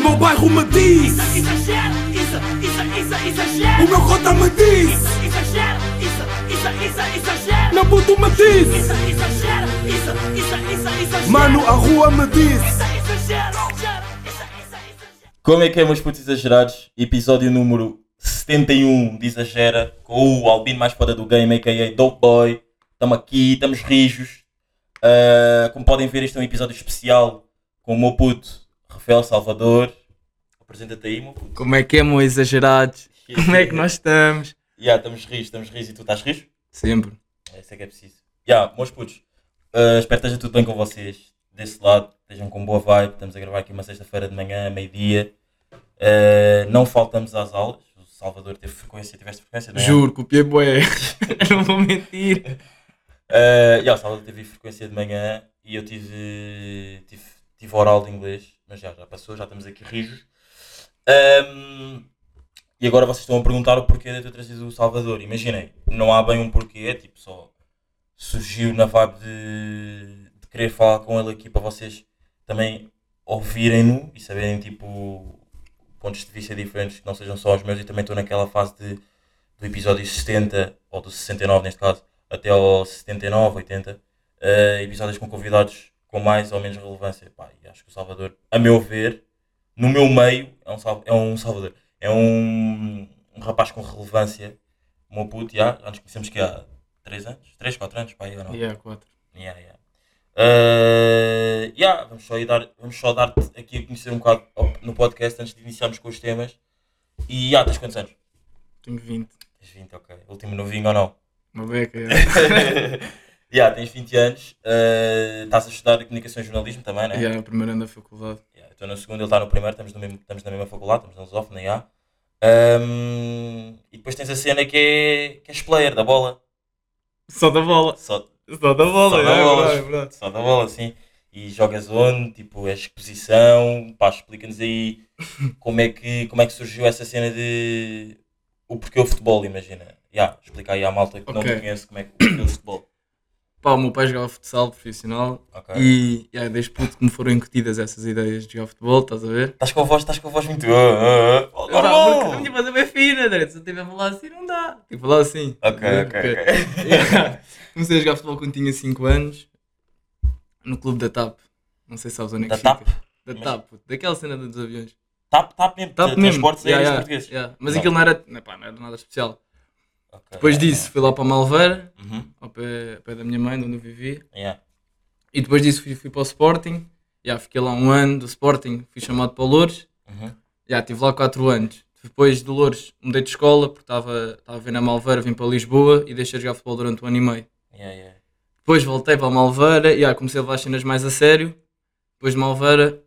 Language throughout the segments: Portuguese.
meu bairro me diz Isso, exagero, isso, isso, isso, exagero. O meu cota me diz Isso, exagero, isso, isso, isso, exagero. Meu puto me diz Isso, exagero, isso, isso, isso, exagero. Mano, a rua me diz Isso, exagero. Como é que é, meus putos exagerados? Episódio número 71 de Exagera, com o Albino mais foda do game, a.k.a. Dope Boy. Estamos aqui, estamos rijos. Ah, como podem ver, este é um episódio especial com o meu puto, Rafael Salvador. Apresenta-te aí, meu puto. Como é que é, meus exagerados? Como é que nós estamos? Já, estamos rijos, estamos rijos e tu estás rijo? Sempre. É isso é que é preciso. Já, meus putos, ah, espero que esteja tudo bem com vocês. Desse lado, estejam com boa vibe. Estamos a gravar aqui uma sexta-feira de manhã, meio-dia. Ah, não faltamos às aulas. O Salvador teve frequência, tiveste frequência, não é? Juro, copiei bué. não vou mentir. Uh, yeah, o Salvador teve frequência de manhã e eu tive, tive, tive oral de inglês, mas já, já passou, já estamos aqui rijos. Um, e agora vocês estão a perguntar o porquê de ter trazido o Salvador. Imaginem, não há bem um porquê, é tipo só surgiu na vibe de, de querer falar com ele aqui para vocês também ouvirem-no e saberem tipo pontos de vista diferentes que não sejam só os meus e também estou naquela fase de, do episódio 70 ou do 69 neste caso até ao 79, 80 eh, episódios com convidados com mais ou menos relevância Pá, e acho que o Salvador, a meu ver no meu meio é um, é um Salvador é um, um rapaz com relevância o meu puto, já, já nos conhecemos que há 3 anos, 3, 4 anos, pá, aí ou não? Yeah, quatro. Yeah, yeah. Uh, yeah, vamos só, dar, vamos só dar-te aqui a conhecer um bocado no podcast antes de iniciarmos com os temas. E yeah, tens quantos anos? Tenho 20. Tens 20, ok. Último novinho ou não? Uma beca. yeah, tens 20 anos, uh, estás a estudar comunicação e jornalismo também, né? yeah, primeiro ano da faculdade. Yeah, estou no segundo, ele está no primeiro, estamos, no mesmo, estamos na mesma faculdade, estamos na Lusófona, yeah. Um, e depois tens a cena que é, que és player da bola. Só da bola. Só, Só da bola, Só da é, bola. é verdade. Só da bola, assim. E jogas onde? Tipo, é exposição. Pá, explica-nos aí como é, que, como é que surgiu essa cena de. O porquê o futebol, imagina. Já, explica aí à malta que não Ok. te conhece como é que o porquê o futebol. Pá, o meu pai jogava futsal profissional Ok. e yeah, desde puto que me foram incutidas essas ideias de jogar futebol, estás a ver? Estás com a voz, estás com a voz muito. Ah, ah. Oh, porque a normal! minha voz é bem fina, André. Se eu estiver a falar assim, não dá. Que falar assim. Ok, ok, Porque- ok. Yeah. Comecei a jogar futebol quando tinha 5 anos no clube da TAP. Não sei se sabes onde é que Da fica. TAP? Da Mas- TAP, daquela cena dos aviões. Tap, tap mesmo. TAP mesmo. Transportes Yeah, aéreos yeah, portugueses. yeah. Mas Não. aquilo não era, não, pá, não era nada especial. Ok, Depois yeah, disso, fui lá para Malveira, yeah. Uhum, ao pé, ao pé da minha mãe, de onde eu vivia. yeah. E depois disso fui, fui para o Sporting. Yeah, fiquei lá um ano do Sporting, fui chamado para o Louros. Uhum. Já, estive lá 4 anos. Depois do Louros mudei de escola porque estava estava a ver na Malveira, vim para Lisboa e deixei de jogar futebol durante um ano e meio. Yeah, yeah. Depois voltei para a Malveira e comecei a levar as cenas mais a sério. Depois de Malveira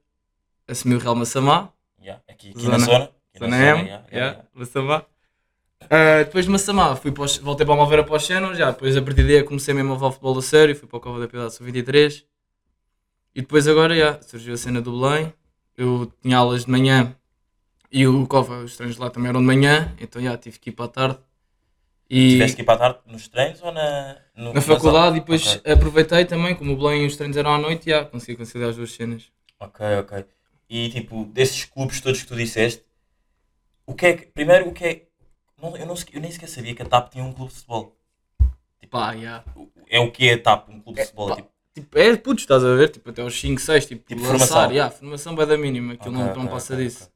assumi o Real Massamá, Yeah. Aqui, aqui Zona- na zona. Aqui Zona na M, zona, yeah, yeah, yeah, Massamá. Ah, depois de Massamá fui para os- voltei para a Malveira para os Channel, já. Depois a partir daí comecei mesmo a levar futebol a sério, fui para o Cova da Piedade Sub-23. E depois agora, já, surgiu a cena do Belém. Eu tinha aulas de manhã e o Cova, os treinos lá também eram de manhã, então já, tive que ir para a tarde. E Tiveste que ir para a tarde nos treinos ou na, no- na faculdade e depois Ok. aproveitei também, como o Belém e os treinos eram à noite, já, consegui conciliar as duas cenas. Ok, ok. E tipo, desses clubes todos que tu disseste, o que é que. Primeiro, o que é. Não, eu, não, eu nem sequer sabia que a TAP tinha um clube de futebol. Pá, já. É o que é a TAP, um clube de É, futebol? pá, tipo, Tipo, é putos, estás a ver? Tipo, até aos 5, 6, tipo, Tipo, lançar, formação. yeah, formação vai da mínima, aquilo ok, não, não ok, passa ok, disso.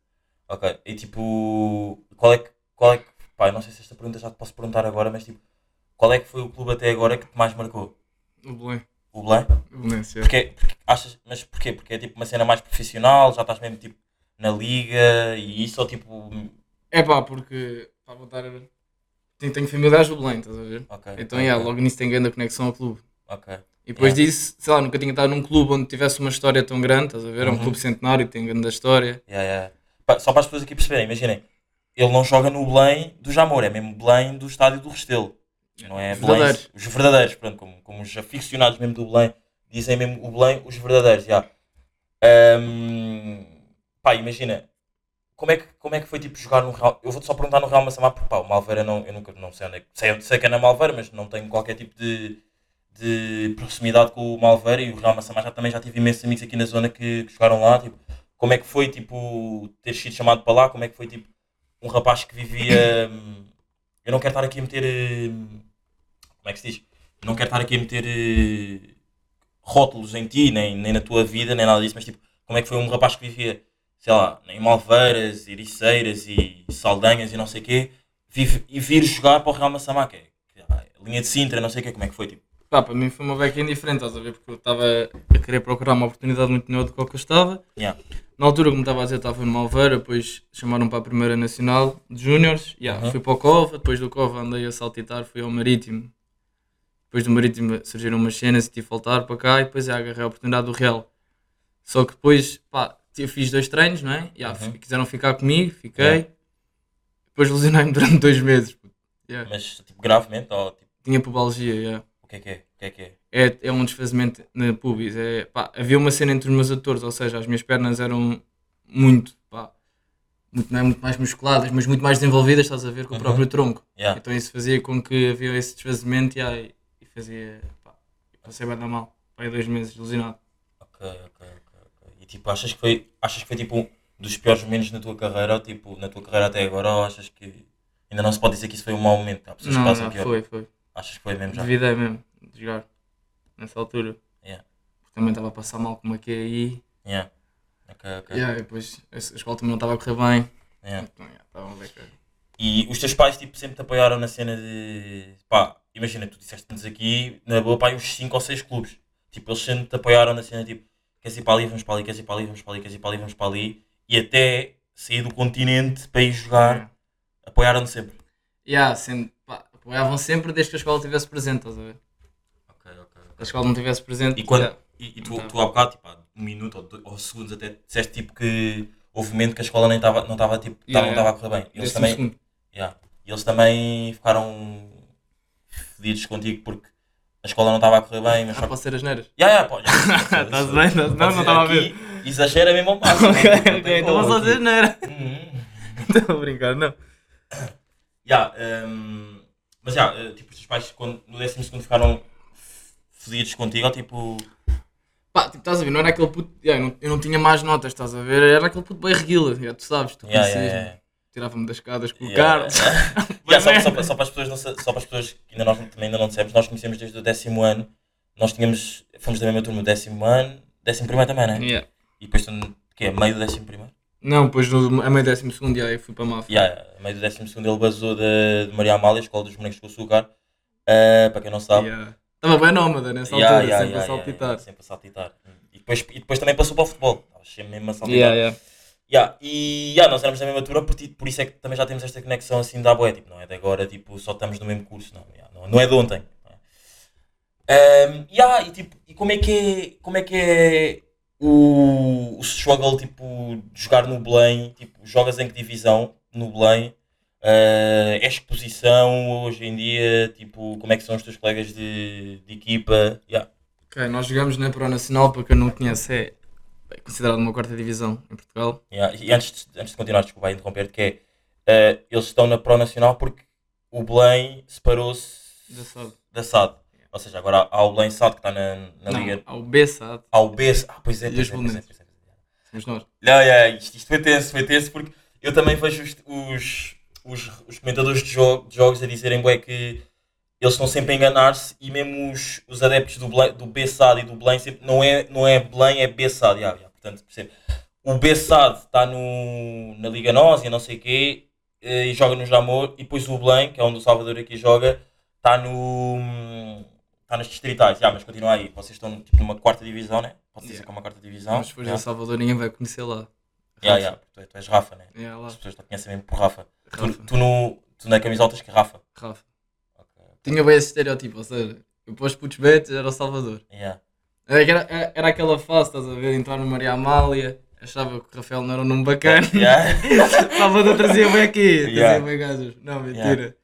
Ok. E tipo, qual é que. Qual é que. Pá, não sei se esta pergunta já te posso perguntar agora, mas tipo, qual é que foi o clube até agora que te mais marcou? O Belém, O Belém? o Belenense, é. Porque, porque achas, mas porquê? Porque é tipo uma cena mais profissional, já estás mesmo tipo na liga e isso ou tipo. É pá, porque, pá, vou dar... Tenho, tenho familiares do Belém, estás a ver? Ok. Então, ok, yeah, logo nisso tem grande conexão ao clube. Ok. E depois Yeah. disso, sei lá, nunca tinha estado num clube onde tivesse uma história tão grande, estás a ver? É um Uhum. clube centenário, tem grande história. Yeah, yeah. Só para as pessoas aqui perceberem, imaginem, ele não joga no Belém do Jamor, é mesmo Belém do estádio do Restelo. Não é Belém, os verdadeiros, pronto, como, como os aficionados mesmo do Belém dizem mesmo o Belém, os verdadeiros, já. Ahm, pá, imagina, como é, que, como é que foi tipo jogar no Real? Eu vou-te só perguntar no Real Massamá, porque pá, o Malveira não, eu nunca não sei onde é que. Sei, sei que é na Malveira, mas não tenho qualquer tipo de, de proximidade com o Malveira e o Real Massamá já também já tive imensos amigos aqui na zona que, que jogaram lá. Tipo, como é que foi, tipo, ter sido chamado para lá, como é que foi, tipo, um rapaz que vivia... hum, eu não quero estar aqui a meter... hum, Como é que se diz? Não quero estar aqui a meter eh, rótulos em ti, nem, nem na tua vida, nem nada disso, mas tipo, como é que foi um rapaz que vivia, sei lá, em Malveiras, Ericeiras e Saldanhas e não sei o quê, e vir jogar para o Real Massamá, que é é linha de Sintra, não sei o quê, como é que foi, tipo? Pá, para mim foi uma beca indiferente, estás a ver? Porque eu estava a querer procurar uma oportunidade muito melhor do que eu estava. Yeah. Na altura, como estava a dizer, estava no Malveira, depois chamaram para a Primeira Nacional de Júniores. Yeah, Uhum. Fui para o Cova, depois do Cova andei a saltitar, fui ao Marítimo. Depois do Marítimo surgiram umas cenas e tive de voltar para cá e depois já agarrei a oportunidade do Real. Só que depois, pá, eu fiz dois treinos, não é? Yeah, Uhum. Quiseram ficar comigo, fiquei. Yeah. Depois lesionei-me durante dois meses. Yeah. Mas, tipo, gravemente, ou, tipo, Tinha pubalgia, yeah. o que é que é? O que é que é? é, é um desfazimento na pubis. É, pá, havia uma cena entre os meus atores, ou seja, as minhas pernas eram muito, pá, muito, não é muito mais musculadas, mas muito mais desenvolvidas, estás a ver, com o Uhum. próprio tronco. Yeah. Então isso fazia com que havia esse desfazimento e, aí, e fazia, pá, passei bem da mal, pá, aí dois meses lesionado. Ok, ok. E tipo, achas que foi, achas que foi tipo um dos piores momentos na tua carreira, ou tipo, na tua carreira até agora, ou achas que ainda não se pode dizer que isso foi um mau momento? Há pessoas Não, que passam não, pior. foi, foi. Achas que foi mesmo já? Devidei mesmo, de jogar, nessa altura. Yeah. Porque também estava a passar mal com uma QI. Yeah. Ok, ok. Yeah, e depois a escola também não estava a correr bem. Yeah. Então, yeah, estava a ver que... E os teus pais tipo, sempre te apoiaram na cena de. pá, imagina, tu disseste-nos aqui, na boa, pá, uns 5 ou 6 clubes. Tipo, eles sempre te apoiaram na cena tipo, queres ir para ali, vamos para ali, queres ir para ali, vamos para ali, queres ir para ali, vamos para ali. E até sair do continente para ir jogar, Yeah. apoiaram-te sempre. Yeah, sendo, pá, apoiavam sempre desde que a escola estivesse presente, estás a ver? Ok, ok. Se a escola não estivesse presente, E, quando, e, e tu, Então. tu há bocado, tipo, há um minuto ou, dois, ou segundos até, disseste tipo que houve um momento que a escola nem estava, não estava tipo, Yeah, yeah. a correr bem. Eles também, yeah. Eles também ficaram fedidos contigo porque a escola não estava a correr bem, mas Ah, só pode ser as neiras. Ya, ya, pode. Estás bem? Não, não estava a ver. Exagera mesmo ao máximo. ok, Não ok, então vou só dizer neira. Estou a brincar, não. Ya, hum, mas já, eh, tipo, os teus pais quando, no 12 segundo ficaram fedidos contigo, ou tipo. Pá, tipo, estás a ver, não era aquele puto. yeah, eu, não, eu não tinha mais notas, estás a ver? Era aquele puto bem reguila, yeah, tu sabes, tu Ya, ya, conhecias-me. Tirava-me das escadas com o Ya, carro. Ya, só, só, só para as pessoas, não só para as pessoas que ainda nós também ainda não dissemos, nós conhecemos desde o décimo ano, nós tínhamos, fomos da mesma turma, décimo ano, décimo primeiro também, né? Yeah. E depois que é, meio do décimo primeiro? Não, depois no, a meio décimo segundo, yeah, eu fui para a máfia. Ya, a meio do décimo segundo ele basou de, de Maria Amália, Escola dos Bonecos com Açúcar, Eh, para quem não sabe. Yeah. Estava bem nómada nessa altura, sempre a saltitar. sempre a saltitar. E depois, e depois também passou para o futebol. Estava sempre mesmo a saltitar. Yeah, yeah. E ya, nós éramos da mesma turma, por, ti- por isso é que também já temos esta conexão assim da boé. Tipo, não é de agora, tipo, só estamos no mesmo curso. Não, ya, não, não é de ontem. é? Ehm, ya, e, tipo, e como é que é, como é, que é o, o struggle tipo, de jogar no Belém? Tipo, jogas em que divisão no Belém? Eh, é exposição hoje em dia? Tipo, como é que são os teus colegas de, de equipa? Ya. Ok, nós jogamos na Pro Nacional, para quem não conhece, é bem, considerado uma quarta divisão em Portugal. Yeah, E antes de, antes de continuar, desculpa aí interromper-te, que é, eh, eles estão na Pro Nacional porque o Belém separou-se Da SAD. da SAD. Ou seja, agora há o Belém SAD que está na, na Não, Liga. ao B-SAD, Há o B. Ah, pois é, pois é, pois é, pois é, é. somos nós. Não, yeah, isto, isto foi tenso, foi tenso porque eu também vejo os, os, os, os comentadores de, jogo, de jogos a dizerem bué, que eles estão sempre a enganar-se e mesmo os, os adeptos do, Belém- do B-SAD e do Belém sempre, não, é, não é Belém, é B-SAD. Yeah, yeah, portanto, percebe? O B-SAD está no, na Liga Nós e não sei o quê eh, e joga no Jamor e depois o Belém, que é onde o Salvador aqui joga, está no... Está nas distritais, yeah, mas continua aí. Vocês estão tipo, numa quarta divisão, né? Pode dizer Yeah. que é uma quarta divisão. Mas depois yeah. Salvador ninguém vai conhecer lá. Yeah, yeah, tu, és- tu és Rafa, né? Yeah. As pessoas te conhecem mesmo por Rafa. Tu, Rafa. tu, no, tu na camisola tens que Rafa. Rafa. Tinha bem esse estereótipo, ou seja, eu pôs putos betos, era o Salvador. Yeah. Era, era, era aquela fase, estás a ver, entrar no Maria Amália, achava que o Rafael não era um nome bacana. Yeah. Salvador trazia bem aqui, trazia Yeah. bem gajos. Não, mentira.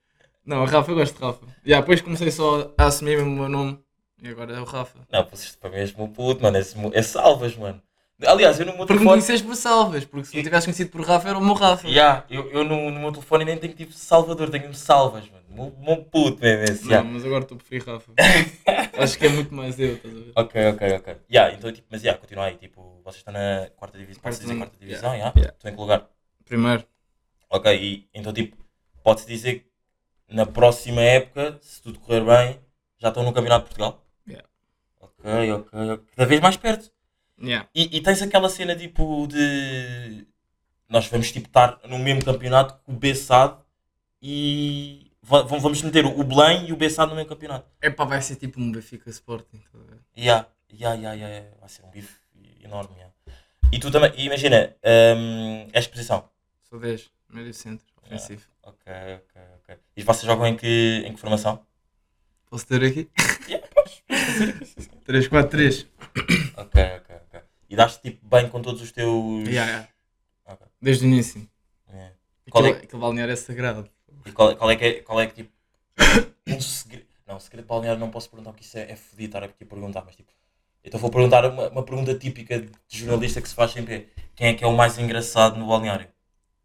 Não, Rafa, eu gosto de Rafa. Yeah, depois comecei só a assumir mesmo o meu nome e agora é o Rafa. Não, vocês para mesmo o puto, mano. Esse, é salvas, mano. Aliás, eu no meu Porque me telefone. conheces por Salvas, porque se me tivesse conhecido por Rafa era o meu Rafa. Yeah, eu, eu no, no meu telefone nem tenho tipo Salvador, tenho salvas, mano. Meu puto mesmo esse. Não, yeah. mas agora estou a preferir Rafa. Acho que é muito mais eu, estás a ver? Ok, ok, ok. Yeah, então, tipo, mas yeah, continua aí. Tipo, vocês estão na quarta divisão. Quarta dizer quarta divisão, yeah? Yeah. Estão em que lugar? Primeiro, Ok, e então, tipo, pode-se dizer que na próxima época, se tudo correr bem, já estão no Campeonato de Portugal? Yeah. Ok, ok. Cada vez mais perto. yeah. E, e tens aquela cena tipo de. Nós vamos tipo estar no mesmo campeonato que o Bessade e vamos meter o Belém e o Bessade no mesmo campeonato. Epá, vai ser tipo um Benfica Sporting, estás a ver? Yeah, yeah, yeah, yeah, yeah. Vai ser um bife enorme. yeah. E tu também, imagina, hum, és posição. Sou 10, médio centro, ofensivo. Ok, ok, ok. E vocês jogam em que, em que formação? Posso ter aqui? Yeah, podes. 3, 4, 3. ok, ok, ok. E dás tipo bem com todos os teus. Yeah, yeah. Ok. Desde o início. Yeah. Qual é aquele balneário é sagrado. E qual, qual é que é, qual é que tipo. Um segredo. Não, segredo balneário não posso perguntar porque isso é, é fodido estar aqui a perguntar, mas tipo. Então vou perguntar uma, uma pergunta típica de jornalista que se faz sempre: é, quem é que é o mais engraçado no balneário?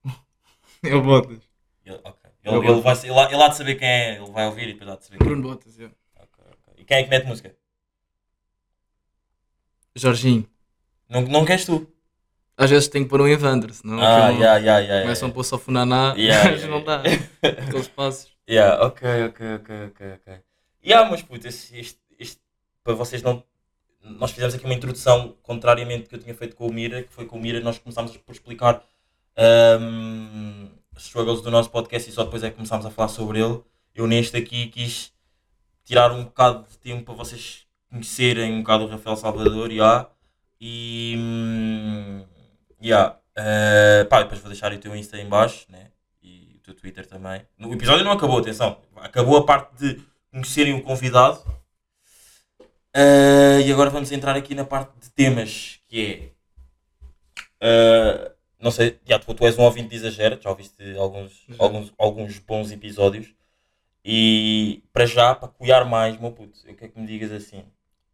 Eu botas. Ele, ok. Eu Ele, ele, vai, ele, ele há de saber quem é, ele vai ouvir e depois há de saber é. Bruno. Ok, ok. E quem é que mete música? Jorginho. Não, não queres tu? Às vezes tenho que pôr um Evander, senão Ah, yeah, yeah, yeah. começam a pôr só funaná, Yeah, mas não dá. Aqueles passos. Yeah, ok, ok, ok, ok, ok. Yeah, mas puto, este, este- para vocês não. Nós fizemos aqui uma introdução, contrariamente que eu tinha feito com o Mira, que foi com o Mira, nós começámos por explicar ahm, os struggles do nosso podcast e só depois é que começámos a falar sobre ele. Eu neste aqui quis tirar um bocado de tempo para vocês conhecerem um bocado o Rafael Salvador, yeah, e. hum, yeah, eh, pá, depois vou deixar o teu Insta em baixo, né? e o teu Twitter também. O episódio não acabou, atenção. Acabou a parte de conhecerem o convidado. Ah, e agora vamos entrar aqui na parte de temas, que é... ah, não sei, já, tu, tu és um ouvinte de Exagera, já ouviste alguns, Já. alguns, alguns bons episódios. E para já, para cuidar mais, meu puto, eu quero que me digas assim,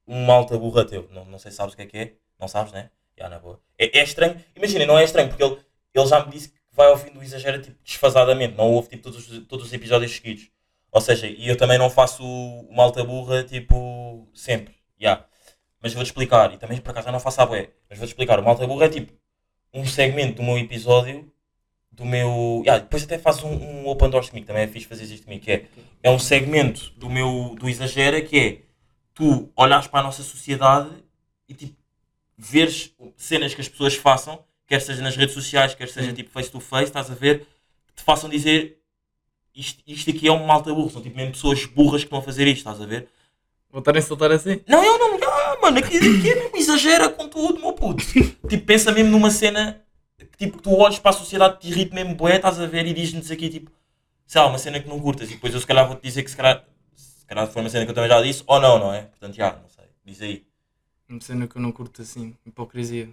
um malta burra teu, não, não sei se sabes o que é que é, não sabes, né? Na boa. É, é estranho, imagina, não é estranho, porque ele, ele já me disse que vai ouvindo o Exagera tipo, desfasadamente, não ouve tipo, todos, os- todos os episódios seguidos. Ou seja, e eu também não faço o malta burra tipo sempre. Yeah. Mas vou-te explicar, e também por acaso eu não faço a bué, mas vou-te explicar, o malta burra é tipo um segmento do meu episódio, do meu. Yeah, depois até faz um, um open doors comigo, também é fixe fazer isto comigo, que é, é um segmento do meu do exagera que é tu olhares para a nossa sociedade e tipo veres cenas que as pessoas façam, quer seja nas redes sociais, quer seja Sim. tipo face to face, estás a ver, que te façam dizer isto, isto aqui é um malta burro, são tipo mesmo pessoas burras que estão a fazer isto, estás a ver? Voltarem a soltar assim? Não, eu não, ah, mano, aqui, aqui é mesmo exagera com tudo, meu puto. tipo, pensa mesmo numa cena que tipo, tu olhas para a sociedade, te irrita mesmo bué, estás a ver e diz-nos aqui tipo, sei lá, uma cena que não curtas e depois eu se calhar vou-te dizer que se calhar, se calhar foi uma cena que eu também já disse ou não, não é? Portanto, já, não sei, diz aí. Uma cena que eu não curto assim, hipocrisia.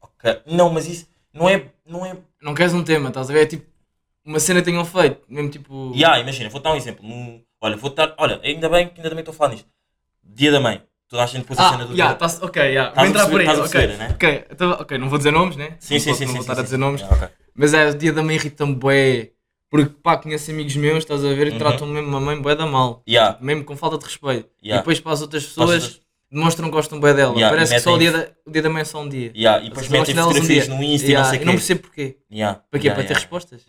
Ok, não, mas isso não é, não é, Não queres um tema, estás a ver? É tipo, uma cena que tenham feito, mesmo tipo... Ya, imagina, vou dar um exemplo. No- olha, vou dar. Olha, ainda bem que ainda também estou a falar nisto. Dia da mãe. Toda a gente pôs a Ah, cena do dia. tá ok, já. Estás Vou a entrar por aí, estás a ok. perceber, né? Ok, então, ok, não vou dizer nomes, né? Sim, não sim, posso- sim, Não sim. vou sim, estar sim, a dizer nomes. Ya, ok. Mas é, o dia da mãe irrita-me bué. Porque, pá, conheço amigos meus, estás a ver, e Uhum. tratam mesmo a mãe bué da mal. Ya, Mesmo com falta de respeito. ya, E depois para as outras as pessoas, outras- demonstram que gostam bué dela. Yeah, Parece e que só o dia, da, o dia da mãe é só um dia. ya, E depois Vocês metem um fotografias dia. no Insta e Yeah, não sei o e não quê. percebo porquê. Ya, Para quê? ya, para ter respostas?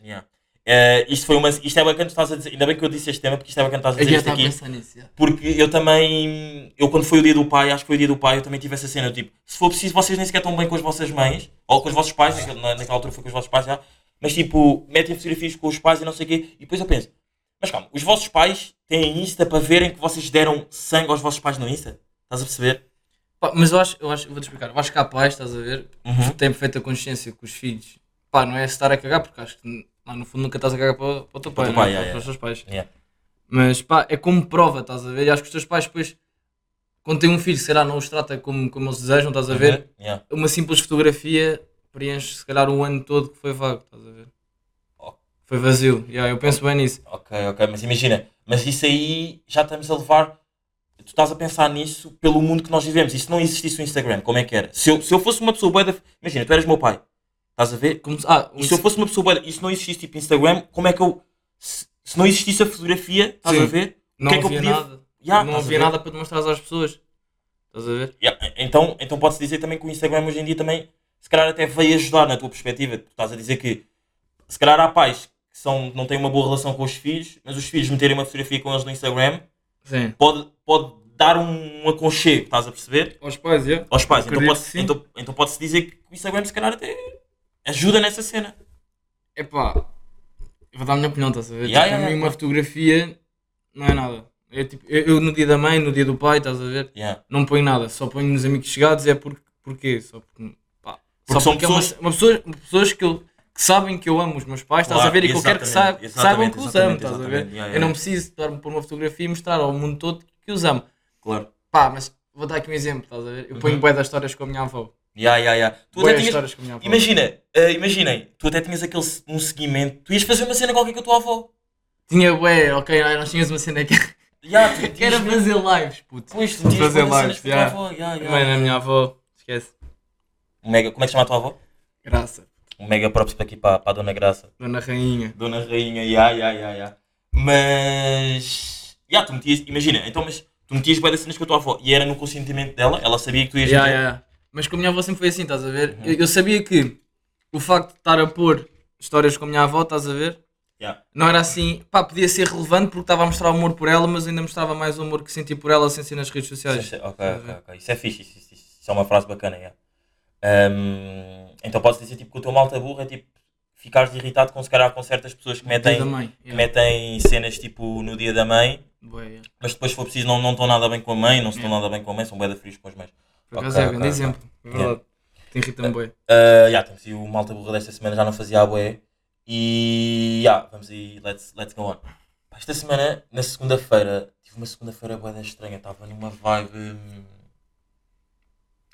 Eh, isto, foi uma, isto é bacana que estás a dizer. Ainda bem que eu disse este tema, porque isto é bacana que estás a dizer isto aqui. nisso. já. Porque eu também, eu quando foi o dia do pai, acho que foi o dia do pai, eu também tive essa cena, eu, tipo, se for preciso, vocês nem sequer estão bem com as vossas mães, ou com os vossos pais, naquela, na- naquela altura foi com os vossos pais já, mas tipo, metem fotografias com os pais e não sei o quê, e depois eu penso, mas calma, os vossos pais têm Insta para verem que vocês deram sangue aos vossos pais no Insta? Estás a perceber? Pá, mas eu acho, eu acho, vou-te explicar, eu acho que há pais, estás a ver, Uhum. que têm feita consciência que os filhos, pá, não é estar a cagar, porque acho que lá no fundo nunca estás a cagar para, para o teu pai, teu não é? pai, para, para os teus pais. Mas pá, é como prova, estás a ver? E acho que os teus pais depois, quando têm um filho, se calhar não os trata como, como eles desejam, estás a ver? Uhum. Uma simples fotografia preenche se calhar um ano todo que foi vago, estás a ver? Oh. Foi vazio, yeah, eu penso bem nisso. Ok, ok, mas imagina, mas isso aí já estamos a levar. Tu estás a pensar nisso pelo mundo que nós vivemos. E se não existisse o Instagram, como é que era? Se eu, se eu fosse uma pessoa boa da. Imagina, tu eras meu pai. Estás a ver? Como, se- ah, E se eu fosse uma pessoa boa. E se não existisse tipo Instagram, como é que eu. Se, se não existisse a fotografia, estás Sim. a ver? Não que é que eu havia podia- nada. Ya, não havia nada para demonstrar às pessoas. Estás a ver? Ya, Então, então pode-se dizer também que o Instagram hoje em dia também, se calhar até veio ajudar na tua perspectiva. Tu estás a dizer que, se calhar há pais que são, não têm uma boa relação com os filhos, mas os filhos meterem uma fotografia com eles no Instagram, Sim. pode, pode dar um aconchego, estás a perceber? Aos pais, é? Aos pais. Então pode, então, então pode-se dizer que o Instagram se calhar até ajuda nessa cena. Epá, eu vou dar a minha opinião, estás a ver? Ya, Tipo, ya, mim, uma fotografia não é nada. É tipo, eu, eu no dia da mãe, no dia do pai, estás a ver? Yeah. Não ponho nada, só ponho nos amigos chegados. É porque, porquê? Só porque, pá, Porque só são porque é uma- pessoas- uma pessoas, pessoas que, eu, que sabem que eu amo os meus pais, estás a ver? E que eu quero que, sa- que saibam que os amo, estás a ver? Ya, ya, Eu não preciso estar-me por uma fotografia e mostrar ao mundo todo que os amo. Claro. Pá, mas vou dar aqui um exemplo, estás a ver? Eu ponho Uhum. bué das histórias com a minha avó. Ya, ya, ya. Tu até tinhas. Imagina, eh, imaginem, tu até tinhas aquele um seguimento, tu ias fazer uma cena qualquer com a tua avó. Tinha bué, ok, nós tínhamos uma cena que, Ya, tu que era fazer lives, puto. Pois, tu tinhas fazer lives, ya. ya, Mãe, ya. a minha avó, esquece. Mega, como é que se chama a tua avó? Graça. Um mega props para aqui para, para a Dona Graça. Dona Rainha. Dona Rainha, ya, ya, ya, ya. Mas. Ya, tu metias. Imagina, então, mas tu metias bué das cenas com a tua avó e era no consentimento dela, ela sabia que tu ias Ya, meter. ya. Mas com a minha avó sempre foi assim, estás a ver? Uhum. Eu, eu sabia que o facto de estar a pôr histórias com a minha avó, estás a ver? Ya. Não era assim, pá, podia ser relevante porque estava a mostrar amor por ela, mas ainda mostrava mais o amor que senti por ela sem ser nas redes sociais. Isso é- Ok, ok, ok. Isso é fixe, isso, isso- isso é uma frase bacana, ya. Ahm, então podes dizer tipo que o teu malta burro é tipo ficares irritado com se calhar com certas pessoas que metem, mãe. que metem cenas tipo no dia da mãe, Bué, ya. mas depois se for preciso não, não estão nada bem com a mãe, não se estão nada bem com a mãe, são bué da frios com as mães. Por acaso é, grande exemplo. É verdade. Te irrita-me bué. Uh, yeah, temos aí o malta burra desta semana já não fazia a bué. E yeah, vamos aí, let's, let's go on. Esta semana, na segunda-feira, tive uma segunda-feira bué da estranha, estava numa vibe. hum,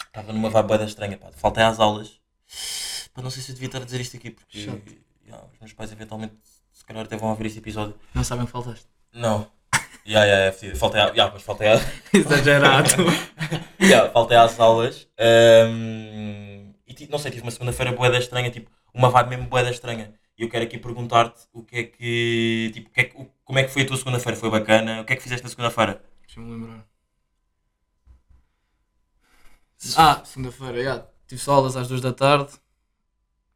Estava numa vibe bué da estranha, pá. Faltei às aulas. Pá, não sei se eu devia estar a dizer isto aqui porque yeah, os meus pais eventualmente se calhar até vão ouvir este episódio. Não sabem que faltaste. Não. Yeah, yeah, é. Faltei, a, yeah, mas faltei, a, Exagerado. yeah, faltei às aulas. hum, e ti- não sei, tive uma segunda-feira boeda estranha, tipo, uma vibe mesmo boeda estranha. E eu quero aqui perguntar-te o que é que. Tipo, o que é que- como é que foi a tua segunda-feira? Foi bacana? O que é que fizeste na segunda-feira? Deixa-me lembrar. Ah, segunda-feira, já. Tive só aulas às duas da tarde.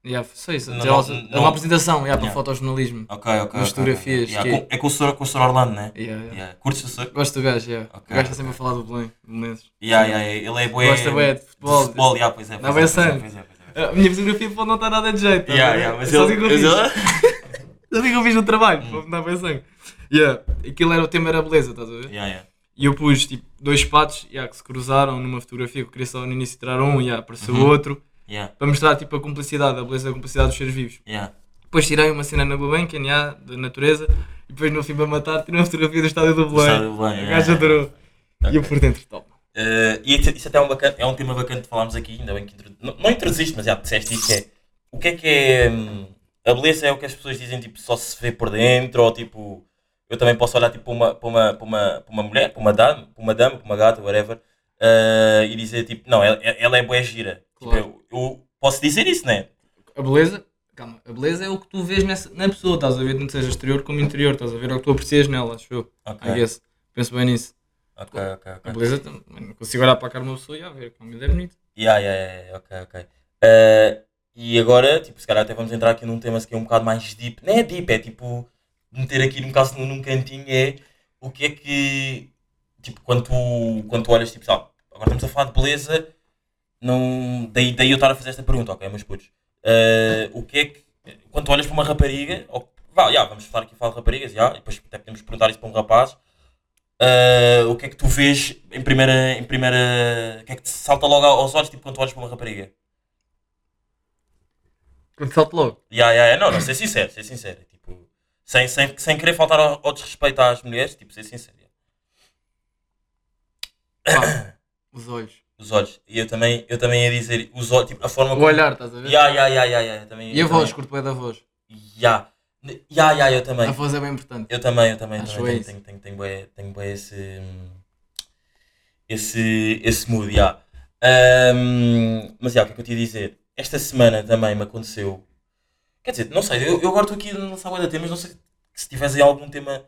Yeah, foi isso. Não, não, aulas- não. é uma apresentação yeah, para Yeah. fotojornalismo. Ok, ok. Nas fotografias, ok. Yeah, que- é com o Sr. com o Sr. Orlando, né? Yeah, yeah. Yeah. Curtes o Sr. Gosto do gajo, yeah. Ok, o gajo está sempre a falar do Belém, do Belenenses. Yeah, yeah. Ele é bué. Gosta bué de futebol. futebol, yeah, pois é. Dá pois bué é, é, sangue. pois é, pois é, é. A minha fotografia pode não estar nada de jeito. tá Yeah, yeah, mas É só ele. que eu fiz. Só que eu fiz no trabalho, Hum. me dar bem sangue. Yeah. Aquilo era o tema era beleza, estás a ver? Yeah, yeah. E eu pus tipo dois patos yeah, que se cruzaram numa fotografia que eu queria só no início tirar um e yeah, apareceu Uhum. outro. Yeah, Para mostrar tipo a cumplicidade, a beleza da cumplicidade dos seres vivos. yeah. Depois tirei uma cena na Gulbenkian, yeah, da natureza, e depois no fim para matar tirei uma fotografia do estádio do Belém. estádio do Belém, O gajo adorou. E eu por dentro, top. Uh, e isso até é um, bacana, é um tema bacana de falarmos aqui, ainda bem que introdu... não, não introduziste, mas já disseste isso é o que é que é hum, a beleza é o que as pessoas dizem tipo só se vê por dentro ou tipo eu também posso olhar tipo para uma, para uma, para uma, para uma mulher, para uma dama, para uma dama, para uma gata, whatever uh, e dizer tipo não, ela, ela é boa gira Tipo, Claro. eu, eu posso dizer isso, né? A beleza, calma, a beleza é o que tu vês nessa, na pessoa, estás a ver, não seja exterior como interior, estás a ver, é o que tu aprecias nela, acho eu. Ok, I guess. Penso bem nisso. ok, ok, A ok. beleza, também, não consigo olhar para a cara de uma pessoa e a ver, como é bonito. Yeah, yeah, yeah, ok, ok. Uh, e agora, tipo, se calhar até vamos entrar aqui num tema que é um bocado mais deep. Não é deep, é tipo, meter aqui num caso num, cantinho é o que é que, tipo, quando tu, quando tu olhas, tipo, sabe, agora estamos a falar de beleza, não, daí, daí eu estar a fazer esta pergunta, ok, meus putos. Uh, o que é que, quando tu olhas para uma rapariga, ou, vá, já, vamos falar aqui falar de raparigas, já, e depois até podemos perguntar isso para um rapaz, Uh, o que é que tu vês em primeira, em primeira. O que é que te salta logo aos olhos tipo, quando tu olhas para uma rapariga? Salto logo. Yeah, yeah, yeah. Não, não, ser sincero, ser sincero. Tipo, sem, sem, sem querer faltar ao, ao desrespeito às mulheres, tipo, ser sincero. Pá, os olhos. Os olhos. E eu também, eu também ia dizer, os olhos, tipo, a forma O olhar, estás a ver? Yeah, yeah, yeah, yeah. Também, E a voz, curto bem da voz. Yeah. Yeah, yeah, eu também. A voz é bem importante. Eu também, eu também, Acho também tenho, tenho, tenho, bué- tenho bué esse, esse, esse mood. Ahm, mas, já, o que é que eu te ia dizer? Esta semana também me aconteceu, quer dizer, não sei, eu, eu agora estou aqui a lançar de temas, não sei se tiveres aí algum tema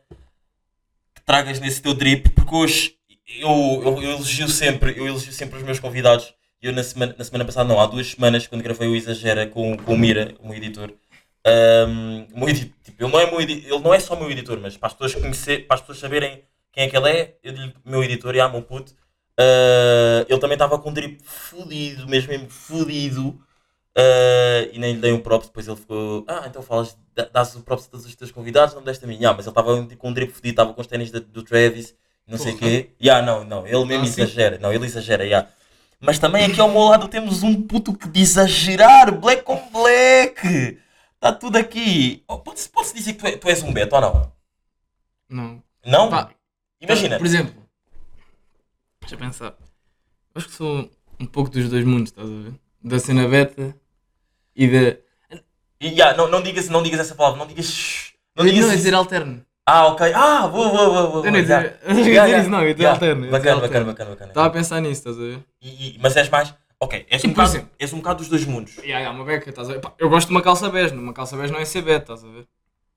que tragas nesse teu drip, porque hoje eu, eu, eu elogio sempre, eu elogio sempre os meus convidados. Eu na semana, na semana passada, não, há duas semanas, quando gravei o Exagera com, com o Mira, o meu editor, o meu edi- tipo, ele, não é meu ele não é só meu editor, mas para as pessoas conhecer, para as pessoas saberem quem é que ele é, eu digo meu editor, e meu puto, ah, ele também estava com um drip fudido, mesmo, mesmo fudido. Uh, e nem lhe dei um props, depois ele ficou, ah, então falas, dá- dás o props a todos os teus convidados, não me deste a mim. Ah, mas ele estava tipo, com um drip fedido, estava com os ténis do Travis, não sei o quê. Yeah, não, não, ele mesmo Ah, sim? exagera, não, ele exagera, yeah. Mas também aqui ao meu lado temos um puto que de exagerar, black on black. Está tudo aqui. Oh, Pode-se pode dizer que tu, é- tu és um beto ou não? Não. Não? Pá, Imagina. Por exemplo, deixa eu pensar. Acho que sou um pouco dos dois mundos, estás a ver? Da cena beta e da. E, yeah, não, não, digas, não digas essa palavra, não digas. Não digas não é dizer alterno. Ah, ok. Ah, boa, boa, boa. boa. Eu não ia dizer, Yeah. dizer yeah. isso, não, eu ia dizer alterno. Bacana, bacana, bacana, bacana. Estava a pensar nisso, estás a ver? E- e- mas és mais. Ok, és um, bocado, exemplo- és um bocado dos dois mundos. Yeah, yeah, uma beca, estás a ver? Pá, eu gosto de uma calça bege, uma calça bege não é ser beta, estás a ver?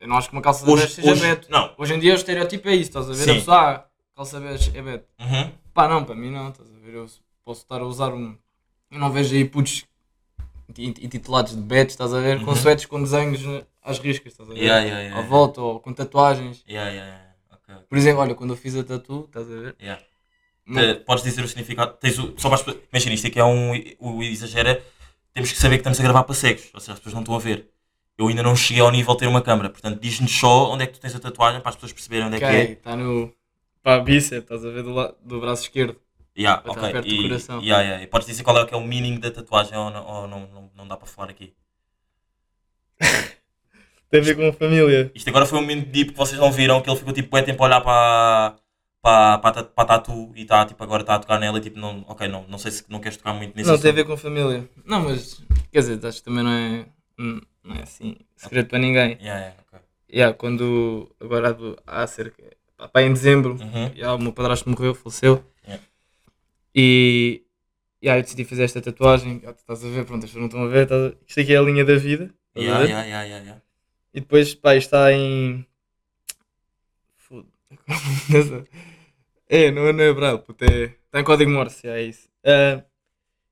Eu não acho que uma calça Hoje- bege seja hoje- não. Hoje em dia o estereotipo é isso, estás a ver? Sim. A pessoa, ah, calça bege é beta. Uhum. Pá, não, para mim não, estás a ver? Eu posso estar a usar um. Eu não vejo aí putos intitulados de bets, estás a ver? Com Uhum. suetes com desenhos né, às riscas, estás a ver? Yeah, yeah, yeah, À volta ou com tatuagens. Yeah, yeah, yeah. Ok, ok. Por exemplo, olha, quando eu fiz a tatu, estás a ver? Não- Eh, podes dizer o significado. Tens o, só para. Imagina, isto aqui é um. O exagera. Temos que saber que estamos a gravar para cegos. Ou seja, as pessoas não estão a ver. Eu ainda não cheguei ao nível de ter uma câmera. Portanto, diz-nos só onde é que tu tens a tatuagem para as pessoas perceberem onde é Ok, que é. está no. Pá, bíceps, estás a ver do, la- do braço esquerdo. Yeah, Vai estar ok. perto do E, coração. yeah, yeah. e podes dizer qual é, que é o meaning da tatuagem ou, não, ou não, não, não dá para falar aqui. Tem a ver com a família. Isto agora foi um momento deep que vocês não viram, que ele ficou tipo, é tempo a olhar para, para, para, a ta- para a tatu e está tipo, agora está a tocar nela e tipo, não, ok, não, não sei se não queres tocar muito nesse Não, tem a ver com a família. Não, mas quer dizer, acho que também não é. Não é assim. Segredo para ninguém. Yeah, yeah, ok. Yeah, quando. Agora há do- há cerca. pá, pá, em dezembro. Uhum. Yeah, o meu padrasto morreu, faleceu. Yeah. E. Yeah, eu decidi fazer esta tatuagem. Ah, tu estás a ver, pronto, as pessoas não estão a ver. estás a- Isto aqui é a linha da vida. Yeah, yeah, yeah, yeah, yeah. E depois, pá, isto está em. Foda- é, não é, não é puto, é. Está em código Morse, é isso. Ah,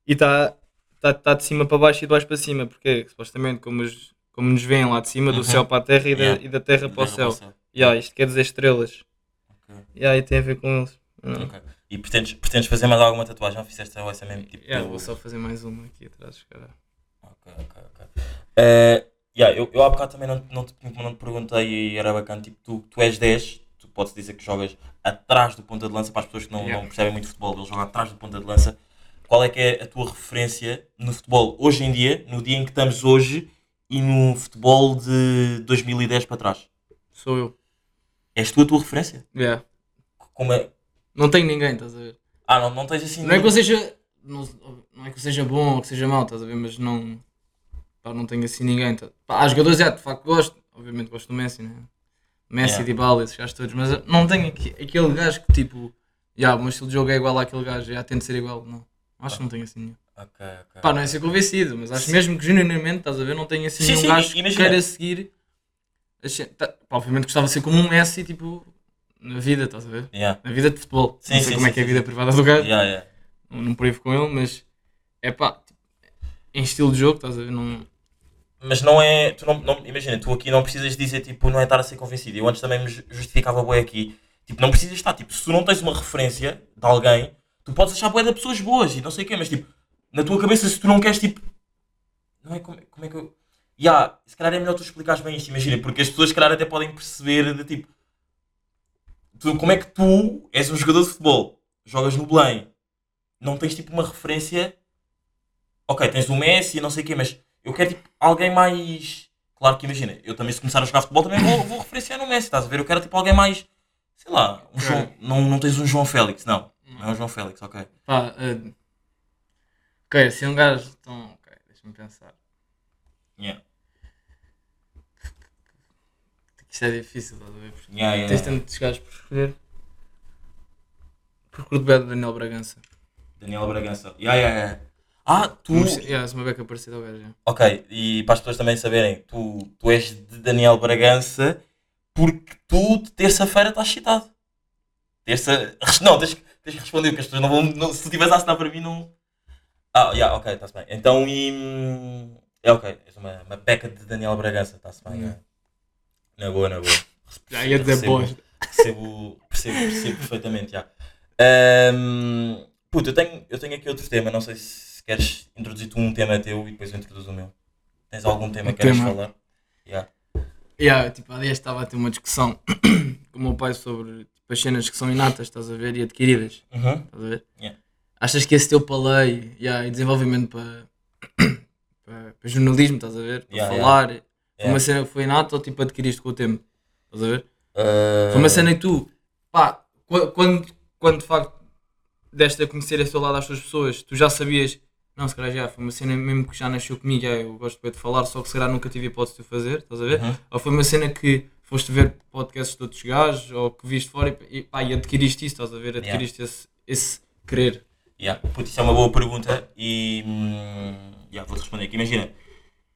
e está tá, tá de cima para baixo e de baixo para cima, porque supostamente, como, os- como nos veem lá de cima, do Uhum. céu para a terra e, da, Yeah. e da terra para o Terra céu. Yeah, isto quer dizer estrelas. Ok, E aí tem a ver com eles. Não. ok. E pretendes, pretendes fazer mais alguma tatuagem ou fizeste ou essa mesmo tipo? Yeah, pelo- vou só fazer mais uma aqui atrás, cara. Ok, ok, ok. Eh, yeah, eu, eu há bocado também não, não, te, não te perguntei e era bacana, tipo, tu, tu és 10, tu podes dizer que jogas atrás do ponta de lança, para as pessoas que não, Yeah. não percebem muito futebol, ele joga atrás do ponta de lança. Qual é que é a tua referência no futebol hoje em dia, no dia em que estamos hoje, e no futebol de 2010 para trás? Sou eu. És tu a tua referência? Yeah. Como é? Não tenho ninguém, estás a ver? Ah, não, não tens assim... Não é que eu seja. Não, não é que eu seja bom ou que seja mau, estás a ver? Mas não. Pá, não tenho assim ninguém. Tá? Pá, há jogadores, já, de facto gosto. Obviamente gosto do Messi, né? Messi, Yeah. Dybala, esses gajos todos. Mas não tenho aqui- aquele gajo que tipo. Já, o meu estilo de jogo é igual àquele gajo, já tento ser igual. Não. Acho que não tenho assim nenhum. Ok, ok. Pá, não é ser convencido, mas acho mesmo que genuinamente, estás a ver? Não tenho assim Sim, nenhum sim, gajo que queira seguir. tá, pá, obviamente gostava de ser como um Messi, tipo. Na vida, estás a ver? Yeah. Na vida de futebol. Sim, não sei sim, como é sim, que é a vida privada do gajo Yeah, yeah. não, não privo com ele, mas é pá, tipo, em estilo de jogo, estás a ver? Não, Mas não é. Tu não, não- imagina, tu aqui não precisas dizer, tipo, não é estar a ser convencido. Eu antes também me ju- justificava bem aqui. Tipo, não precisas estar. Tipo, se tu não tens uma referência de alguém, tu podes achar boé de pessoas boas e não sei o quê, mas tipo, na tua cabeça, se tu não queres, tipo. Não é como, como é que eu. Ya, se calhar é melhor tu explicares bem isto, imagina, porque as pessoas, se calhar, até podem perceber de tipo. Tu, como é que tu és um jogador de futebol, jogas no Belém, não tens tipo uma referência. Ok, tens o Messi e não sei o quê, mas eu quero tipo alguém mais. Claro que imagina, eu também se começar a jogar futebol também vou, vou referenciar no Messi, estás a ver? Eu quero tipo alguém mais. Sei lá, um Ok. João, não, não tens um João Félix, não. Não é um João Félix, ok. pá, eh, ok, assim um gajo, então, ok, deixa-me pensar. Yeah. Isto é difícil, estás a ver? Porque Yeah, yeah, tens yeah. tantos gajos por escolher. Procuro bem do Daniel Bragança. Daniel Bragança. Yeah, yeah, yeah. Ah, tu. Yeah, se uma beca parecida ao gajo. Ok, e para as pessoas também saberem, tu, tu és de Daniel Bragança, porque tu de terça-feira estás excitado. Terça. Não, tens, que- tens que responder, porque as pessoas não vão. não- se tu estiveres a assinar para mim, não. Ah, yeah, ok, está-se bem. Então, e. hum, É ok, és uma, uma beca de Daniel Bragança, está-se bem. Hum. é. Na boa, na boa. Já ia dizer Percebo- bosta. Percebo, percebo, percebo perfeitamente, já. Ahm, puto, eu tenho, eu tenho aqui outro tema, não sei se queres introduzir tu um tema teu e depois eu introduzo o meu. Tens algum tema Um que queres tema? falar? Yeah. Yeah, tipo, há dias estava a ter uma discussão com o meu pai sobre tipo, as cenas que são inatas, estás a ver, e adquiridas, Uhum. estás a ver? Yeah. Achas que esse teu paleio yeah, e desenvolvimento para, para, para jornalismo, estás a ver? Para Yeah, falar, foi Yeah. uma cena que foi inata ou tipo adquiriste com o tempo? Estás a ver? Ah, Foi uma cena que tu, pá, qu- quando, quando de facto deste a conhecer esse teu lado às tuas pessoas, tu já sabias, não, se calhar já, foi uma cena mesmo que já nasceu comigo, é, eu gosto bem de falar, só que se calhar nunca tive hipótese de o fazer, estás a ver? Uhum. Ou foi uma cena que foste ver podcasts de outros gajos, ou que viste fora e, pá, e adquiriste isso, estás a ver? Adquiriste esse, esse querer. Yeah. Puto, isso é uma boa pergunta e hum, yeah, vou-te responder aqui. Imagina,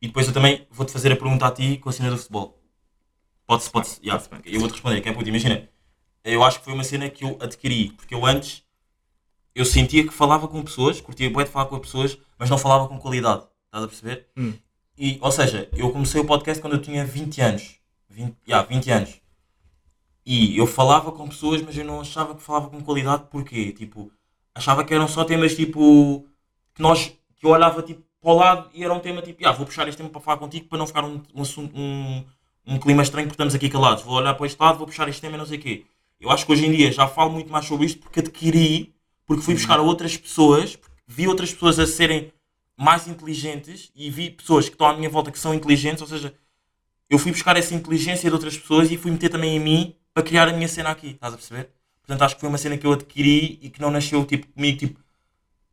e depois eu também vou-te fazer a pergunta a ti com a cena do futebol. Pode-se, pode-se. yeah. Eu vou-te responder, que é puto, imagina, eu acho que foi uma cena que eu adquiri, porque eu antes eu sentia que falava com pessoas, curtia bem de falar com pessoas, mas não falava com qualidade. Estás a perceber? Hum. E, ou seja, eu comecei o podcast quando eu tinha 20 anos. 20, yeah, 20 anos. E eu falava com pessoas, mas eu não achava que falava com qualidade, porquê? Tipo, achava que eram só temas tipo. que nós. que eu olhava tipo para o lado e era um tema tipo, ah, vou puxar este tema para falar contigo para não ficar um, um, um, um clima estranho porque estamos aqui calados. Vou olhar para este lado, vou puxar este tema e não sei o quê. Eu acho que hoje em dia já falo muito mais sobre isto porque adquiri, porque fui buscar outras pessoas, vi outras pessoas a serem mais inteligentes e vi pessoas que estão à minha volta que são inteligentes, ou seja, eu fui buscar essa inteligência de outras pessoas e fui meter também em mim para criar a minha cena aqui, estás a perceber? Portanto, acho que foi uma cena que eu adquiri e que não nasceu tipo comigo, tipo,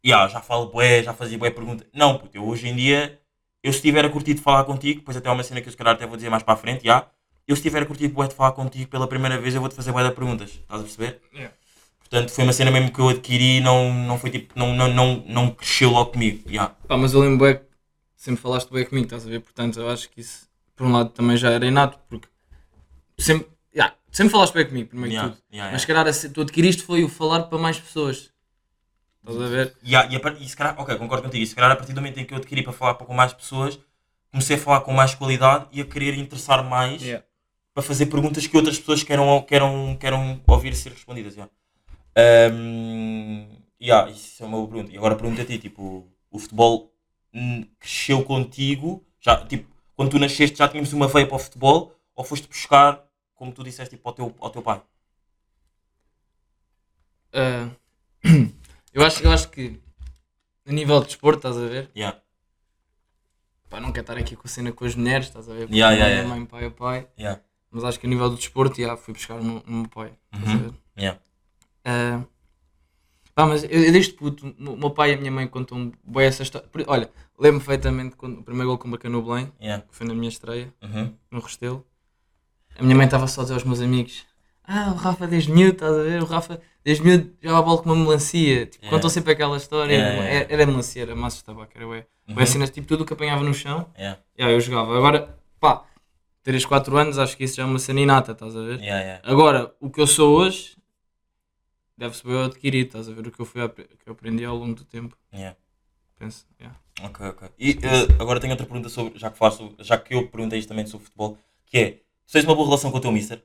"Ya, já falo bué, já fazia bué pergunta. Não, puto, eu hoje em dia, eu se estiver a curtir de falar contigo, depois até é uma cena que eu se calhar até vou dizer mais para a frente, já, eu se estiver a curtir bué de falar contigo pela primeira vez, eu vou-te fazer bué de perguntas, estás a perceber? Yeah. Portanto, foi uma cena mesmo que eu adquiri, não, não foi tipo, não, não, não, não cresceu logo comigo, já. Pá, mas eu lembro bem que sempre falaste bem comigo, estás a ver? Portanto, eu acho que isso, por um lado, também já era inato, porque sempre, yeah, sempre falaste bem comigo, primeiro Yeah, que tudo. yeah, Mas yeah. se calhar tu adquiriste foi o falar para mais pessoas. Estás a ver? E, a- e, a e se calhar, ok, concordo contigo. E se calhar a partir do momento em que eu adquiri para falar com mais pessoas, comecei a falar com mais qualidade e a querer interessar mais para fazer perguntas que outras pessoas queiram, queiram, queiram ouvir ser respondidas. Yeah. Um, yeah, isso é uma boa pergunta. E agora pergunta a ti, tipo, o futebol cresceu contigo, já, tipo, quando tu nasceste já tínhamos uma veia para o futebol ou foste buscar, como tu disseste, tipo, ao, teu, ao teu pai? Ah, eu, acho, eu acho que a nível de desporto, estás a ver? Yeah. Pá, não quero estar aqui com a cena com as mulheres, estás a ver? Porque Yeah, yeah, mãe é yeah. mãe, pai é pai. Yeah. Mas acho que a nível do desporto, já, fui buscar no, no meu pai. Estás a Uhum. ver? Yeah. Ah, pá, mas eu, eu desde puto, o meu pai e a minha mãe contam bem essa história. Por- Olha, lembro perfeitamente quando o primeiro gol com o Bacana no Belém, Yeah. que foi na minha estreia, Uhum. no Restelo. A minha mãe estava só a dizer aos meus amigos: Ah, o Rafa desde miúdo, estás a ver? O Rafa desde miúdo jogava bola com uma melancia. Tipo, Yeah. Contam sempre aquela história. Yeah, era, yeah, era melancia, era massa de tabaco, era ué. Uhum. Ué, cenas, tipo tudo o que apanhava no chão. Yeah. Yeah, eu jogava. Agora, pá, 3, 4 anos, acho que isso já é uma cena inata, estás a ver? Yeah, yeah. Agora, o que eu sou hoje deve-se bem eu adquirir, estás a ver? O que eu, fui, que eu aprendi ao longo do tempo. Yeah. Penso, yeah. Ok, ok. E eh, agora tenho outra pergunta sobre, já que, sobre- já que eu perguntei isto também sobre futebol, que é, tu tens uma boa relação com o teu mister?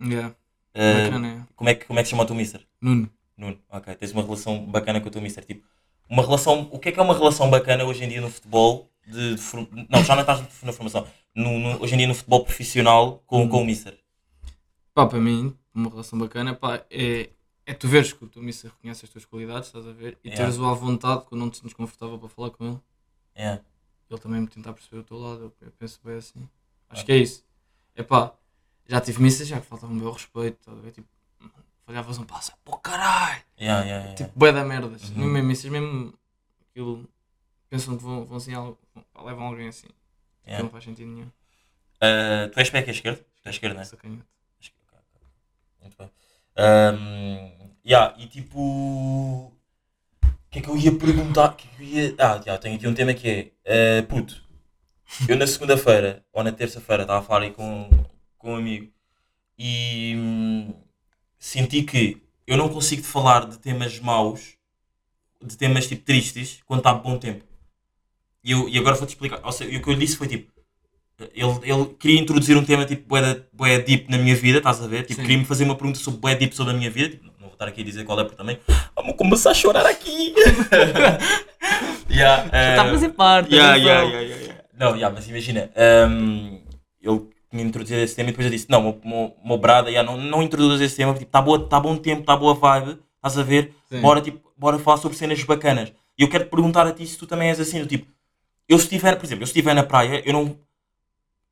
Yeah. Eh, Bacana, é. como, é que, como é que se chama o teu mister? Nuno. Nuno, ok. Tens uma relação bacana com o teu mister. Tipo, uma relação, o que é que é uma relação bacana hoje em dia no futebol? De, de for- não, já não estás na formação. No, no- hoje em dia no futebol profissional com, com o mister. Pá, para mim, uma relação bacana, pá, é, é tu veres que o teu mister reconhece as tuas qualidades, estás a ver? E Yeah. teres-o à vontade, quando não te sentes confortável para falar com ele. Yeah. Ele também me tentar perceber o teu lado, eu, penso bem assim. Acho que é isso. É pá, já tive missas já que faltava-me bem o respeito, estás a ver? Tipo, falhavas um passo, pô caralho! Yeah, yeah, yeah. Tipo, bué da merdas. Uhum. Mesmo missas, mesmo aquilo, pensam que vão, vão assim, algo, levam alguém assim. Que Yeah. não faz sentido nenhum. Eh, tu és pé que é esquerdo? Tu és esquerdo, não é? Sacanhote. Muito bem. Ahm, yeah, e tipo. O que é que eu ia perguntar? Que é que eu ia... Ah, já, tenho aqui um tema que é. eh, puto, eu na segunda-feira ou na terça-feira estava a falar aí com, com um amigo e hum, senti que eu não consigo falar de temas maus, de temas tipo tristes, quando está bom tempo. E, eu, e agora vou-te explicar. Ou seja, o que eu lhe disse foi tipo. Ele, ele queria introduzir um tema tipo bué deep na minha vida, estás a ver? Tipo, queria-me fazer uma pergunta sobre bué deep sobre a minha vida. Tipo, não vou estar aqui a dizer qual é porque também. Vamos começar a chorar aqui! yeah, eh, Está a fazer parte. Yeah, yeah, yeah, yeah. Não, yeah, mas imagina, hum, ele tinha introduzido esse tema e depois eu disse: Não, meu, meu, meu brada, yeah, não, não introduz esse tema, tipo, está tá bom tempo, está boa vibe, estás a ver? Sim. Bora, tipo, bora falar sobre cenas bacanas. E eu quero te perguntar a ti se tu também és assim, do tipo, eu se estiver, por exemplo, eu se estiver na praia, eu não.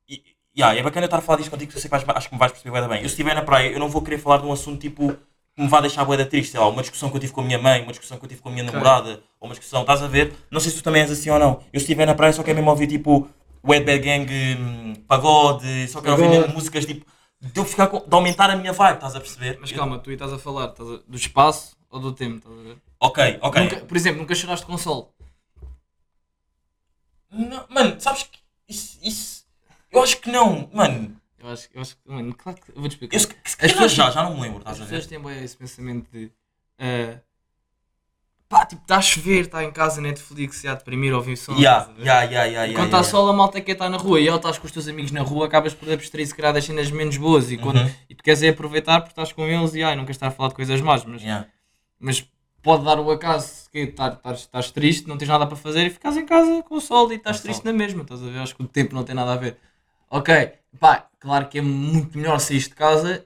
E, yeah, é bacana eu estar a falar disto contigo, que eu sei que vais, acho que me vais perceber bem. Eu se estiver na praia, eu não vou querer falar de um assunto tipo que me vá deixar bué da triste, sei lá, uma discussão que eu tive com a minha mãe, uma discussão que eu tive com a minha namorada, ou uma discussão, estás a ver? Não sei se tu também és assim ou não. Eu se estiver na praia só quero mesmo ouvir tipo Wet Bad Gang, hum, pagode, só quero ouvir Pagode. músicas tipo de eu ficar com, de aumentar a minha vibe, estás a perceber? Mas calma, tu aí estás a falar estás a- do espaço ou do tempo, estás a ver? Ok, ok. Nunca- por exemplo, nunca choraste com sol. Não, mano, sabes que isso, isso. Eu acho que não, mano. Eu acho, eu acho que, mano, claro que eu vou-te explicar. Eu se, se As calhar pessoas- já, já não me lembro, estás As a pessoas ver? têm bem esse pensamento de eh, pá, tipo, está a chover, está em casa, Netflix, a deprimir, ouvir som. Estás a ver? ya, ya, ya, E quando está ya, sol, a malta quer estar na rua e ela estás com os teus amigos na rua, acabas por abstrair se calhar das cenas menos boas e, quando, Uhum. e tu queres é aproveitar porque estás com eles e ai, não queres estar a falar de coisas más, mas, mas pode dar o acaso que estás, estás, triste, não tens nada para fazer e ficas em casa com o sol e estás o triste na mesma, estás a ver? Acho que o tempo não tem nada a ver. Ok, pá, claro que é muito melhor sair de casa